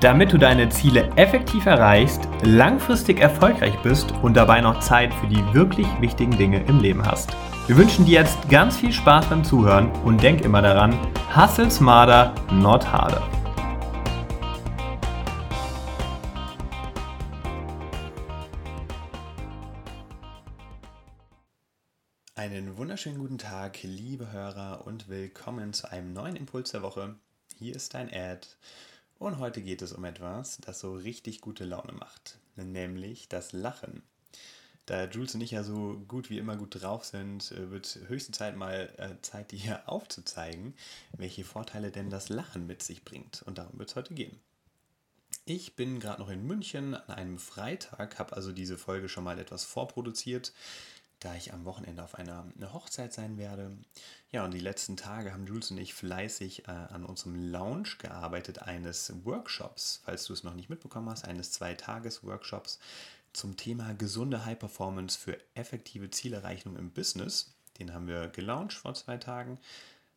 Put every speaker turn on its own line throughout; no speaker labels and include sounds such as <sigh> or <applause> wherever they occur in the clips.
Damit du deine Ziele effektiv erreichst, langfristig erfolgreich bist und dabei noch Zeit für die wirklich wichtigen Dinge im Leben hast. Wir wünschen dir jetzt ganz viel Spaß beim Zuhören und denk immer daran, hustle smarter, not harder.
Einen wunderschönen guten Tag, liebe Hörer, und willkommen zu einem neuen Impuls der Woche. Hier ist dein Ad. Und heute geht es um etwas, das so richtig gute Laune macht, nämlich das Lachen. Da Jules und ich ja so gut wie immer gut drauf sind, äh, wird höchste Zeit mal äh, Zeit, dir <laughs> aufzuzeigen, welche Vorteile denn das Lachen mit sich bringt. Und darum wird es heute gehen. Ich bin gerade noch in München an einem Freitag, habe also diese Folge schon mal etwas vorproduziert, da ich am Wochenende auf einer Hochzeit sein werde. Ja, und die letzten Tage haben Jules und ich fleißig äh, an unserem Lounge gearbeitet, eines Workshops, falls du es noch nicht mitbekommen hast, eines Zwei-Tages-Workshops zum Thema gesunde High Performance für effektive Zielerreichung im Business. Den haben wir gelauncht vor zwei Tagen.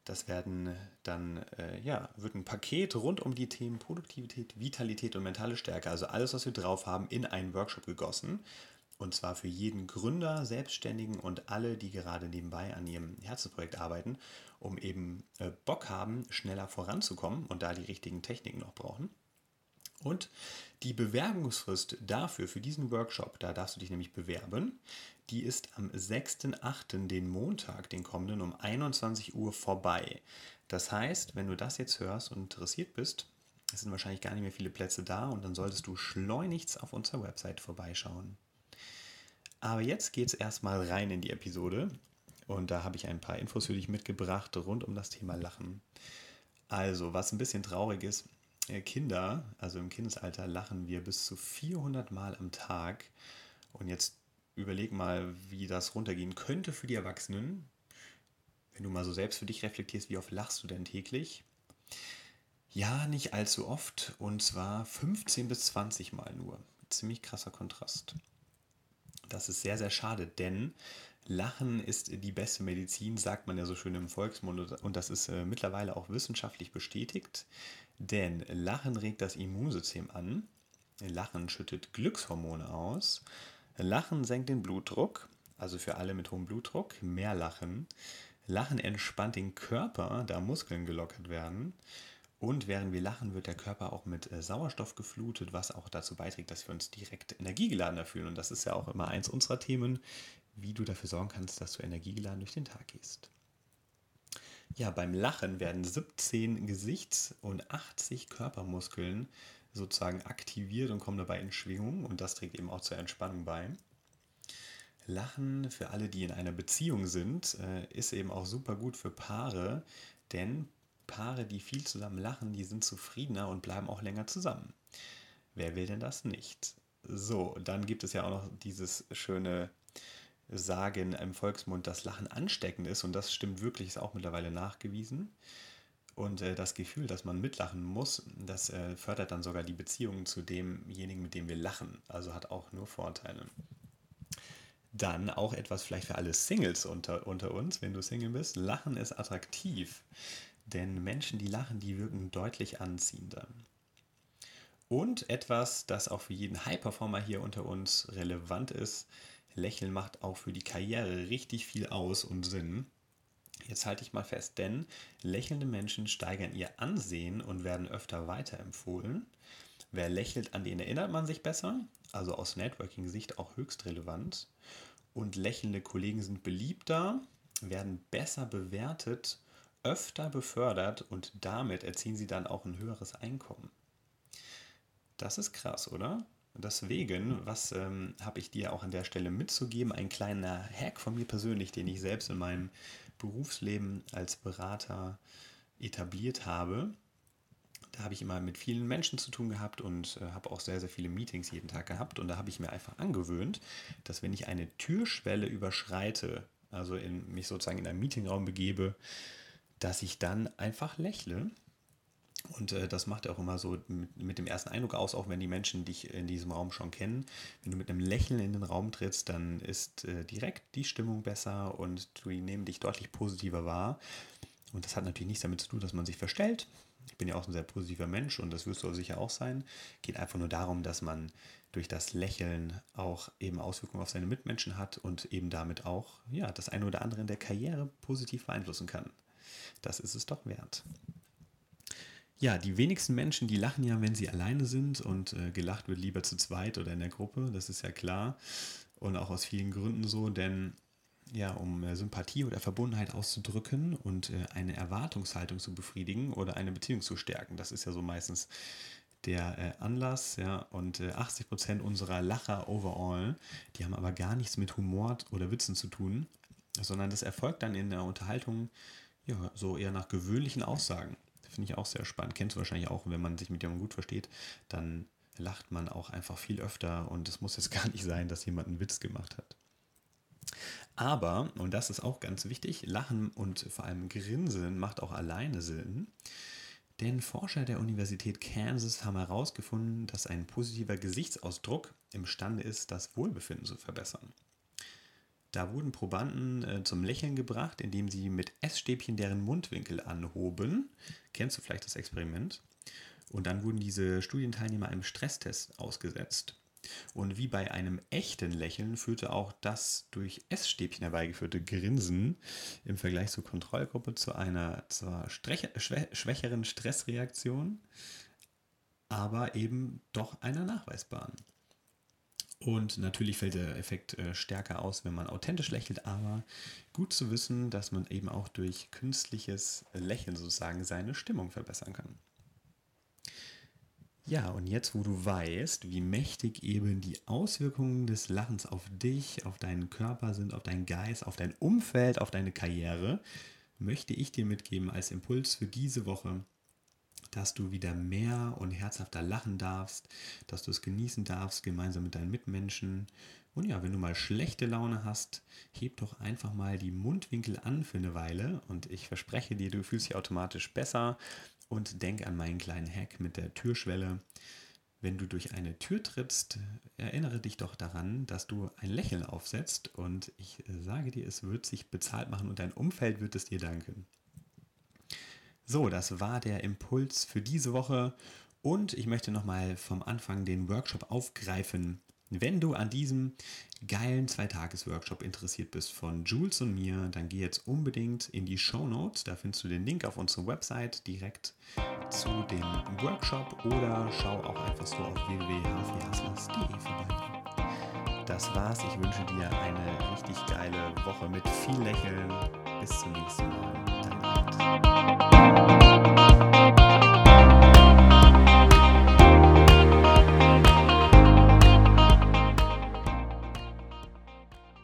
Das werden dann, äh, ja, wird ein Paket rund um die Themen Produktivität, Vitalität und mentale Stärke, also alles, was wir drauf haben, in einen Workshop gegossen. Und zwar für jeden Gründer, Selbstständigen und alle, die gerade nebenbei an ihrem Herzensprojekt arbeiten, um eben äh, Bock haben, schneller voranzukommen und da die richtigen Techniken noch brauchen. Und die Bewerbungsfrist dafür, für diesen Workshop, da darfst du dich nämlich bewerben, die ist am 6.8., den Montag, den kommenden, um 21 Uhr vorbei. Das heißt, wenn du das jetzt hörst und interessiert bist, es sind wahrscheinlich gar nicht mehr viele Plätze da und dann solltest du schleunigst auf unserer Website vorbeischauen. Aber jetzt geht es erstmal rein in die Episode. Und da habe ich ein paar Infos für dich mitgebracht rund um das Thema Lachen. Also, was ein bisschen traurig ist, äh, Kinder, also im Kindesalter, lachen wir bis zu 400 Mal am Tag. Und jetzt überleg mal, wie das runtergehen könnte für die Erwachsenen. Wenn du mal so selbst für dich reflektierst, wie oft lachst du denn täglich? Ja, nicht allzu oft. Und zwar 15 bis 20 Mal nur. Ziemlich krasser Kontrast. Das ist sehr, sehr schade, denn Lachen ist die beste Medizin, sagt man ja so schön im Volksmund und das ist äh, mittlerweile auch wissenschaftlich bestätigt, denn Lachen regt das Immunsystem an, Lachen schüttet Glückshormone aus, Lachen senkt den Blutdruck, also für alle mit hohem Blutdruck, mehr Lachen. Lachen entspannt den Körper, da Muskeln gelockert werden. Und während wir lachen, wird der Körper auch mit äh, Sauerstoff geflutet, was auch dazu beiträgt, dass wir uns direkt energiegeladener fühlen. Und das ist ja auch immer eins unserer Themen, wie du dafür sorgen kannst, dass du energiegeladen durch den Tag gehst. Ja, beim Lachen werden 17 Gesichts- und 80 Körpermuskeln sozusagen aktiviert und kommen dabei in Schwingung und das trägt eben auch zur Entspannung bei. Lachen für alle, die in einer Beziehung sind, äh, ist eben auch super gut für Paare, denn Paare, die viel zusammen lachen, die sind zufriedener und bleiben auch länger zusammen. Wer will denn das nicht? So, dann gibt es ja auch noch dieses schöne Sagen im Volksmund, dass Lachen ansteckend ist und das stimmt wirklich, ist auch mittlerweile nachgewiesen. Und äh, das Gefühl, dass man mitlachen muss, das äh, fördert dann sogar die Beziehung zu demjenigen, mit dem wir lachen. Also hat auch nur Vorteile. Dann auch etwas vielleicht für alle Singles unter, unter uns, wenn du Single bist. Lachen ist attraktiv. Denn Menschen, die lachen, die wirken deutlich anziehender. Und etwas, das auch für jeden High-Performer hier unter uns relevant ist, Lächeln macht auch für die Karriere richtig viel aus und Sinn. Jetzt halte ich mal fest, denn lächelnde Menschen steigern ihr Ansehen und werden öfter weiterempfohlen. Wer lächelt, an den erinnert man sich besser, also aus Networking-Sicht auch höchst relevant. Und lächelnde Kollegen sind beliebter, werden besser bewertet öfter befördert und damit erzielen sie dann auch ein höheres Einkommen. Das ist krass, oder? Deswegen, was ähm, habe ich dir auch an der Stelle mitzugeben? Ein kleiner Hack von mir persönlich, den ich selbst in meinem Berufsleben als Berater etabliert habe. Da habe ich immer mit vielen Menschen zu tun gehabt und äh, habe auch sehr, sehr viele Meetings jeden Tag gehabt. Und da habe ich mir einfach angewöhnt, dass wenn ich eine Türschwelle überschreite, also in, mich sozusagen in einen Meetingraum begebe, dass ich dann einfach lächle. Und äh, das macht auch immer so mit, mit, dem ersten Eindruck aus, auch wenn die Menschen dich in diesem Raum schon kennen. Wenn du mit einem Lächeln in den Raum trittst, dann ist äh, direkt die Stimmung besser und die nehmen dich deutlich positiver wahr. Und das hat natürlich nichts damit zu tun, dass man sich verstellt. Ich bin ja auch ein sehr positiver Mensch und das wirst du sicher auch sein. Geht einfach nur darum, dass man durch das Lächeln auch eben Auswirkungen auf seine Mitmenschen hat und eben damit auch ja, das eine oder andere in der Karriere positiv beeinflussen kann. Das ist es doch wert. Ja, die wenigsten Menschen, die lachen ja, wenn sie alleine sind und äh, gelacht wird lieber zu zweit oder in der Gruppe, das ist ja klar und auch aus vielen Gründen so, denn ja, um äh, Sympathie oder Verbundenheit auszudrücken und äh, eine Erwartungshaltung zu befriedigen oder eine Beziehung zu stärken. Das ist ja so meistens der äh, Anlass, ja, und äh, 80% unserer Lacher overall, die haben aber gar nichts mit Humor oder Witzen zu tun, sondern das erfolgt dann in der Unterhaltung ja, so eher nach gewöhnlichen Aussagen. Finde ich auch sehr spannend. Kennst du wahrscheinlich auch, wenn man sich mit jemandem gut versteht, dann lacht man auch einfach viel öfter und es muss jetzt <laughs> gar nicht sein, dass jemand einen Witz gemacht hat. Aber, und das ist auch ganz wichtig, Lachen und vor allem Grinsen macht auch alleine Sinn. Denn Forscher der Universität Kansas haben herausgefunden, dass ein positiver Gesichtsausdruck imstande ist, das Wohlbefinden zu verbessern. Da wurden Probanden äh, zum Lächeln gebracht, indem sie mit Essstäbchen deren Mundwinkel anhoben. Kennst du vielleicht das Experiment? Und dann wurden diese Studienteilnehmer einem Stresstest ausgesetzt. Und wie bei einem echten Lächeln führte auch das durch Essstäbchen herbeigeführte Grinsen im Vergleich zur Kontrollgruppe zu einer zwar schwächeren Stressreaktion, aber eben doch einer nachweisbaren. Und natürlich fällt der Effekt äh, stärker aus, wenn man authentisch lächelt, aber gut zu wissen, dass man eben auch durch künstliches Lächeln sozusagen seine Stimmung verbessern kann. Ja, und jetzt, wo du weißt, wie mächtig eben die Auswirkungen des Lachens auf dich, auf deinen Körper sind, auf deinen Geist, auf dein Umfeld, auf deine Karriere, möchte ich dir mitgeben als Impuls für diese Woche, dass du wieder mehr und herzhafter lachen darfst, dass du es genießen darfst, gemeinsam mit deinen Mitmenschen. Und ja, wenn du mal schlechte Laune hast, heb doch einfach mal die Mundwinkel an für eine Weile und ich verspreche dir, du fühlst dich automatisch besser und denk an meinen kleinen Hack mit der Türschwelle. Wenn du durch eine Tür trittst, erinnere dich doch daran, dass du ein Lächeln aufsetzt und ich sage dir, es wird sich bezahlt machen und dein Umfeld wird es dir danken. So, das war der Impuls für diese Woche und ich möchte nochmal vom Anfang den Workshop aufgreifen, wenn du an diesem geilen Zweitages-Workshop interessiert bist von Jules und mir, dann geh jetzt unbedingt in die Show Notes. Da findest du den Link auf unsere Website direkt zu dem Workshop oder schau auch einfach so auf www.hfhustlers.de vorbei. Das war's. Ich wünsche dir eine richtig geile Woche mit viel Lächeln. Bis zum nächsten Mal. Dein Art.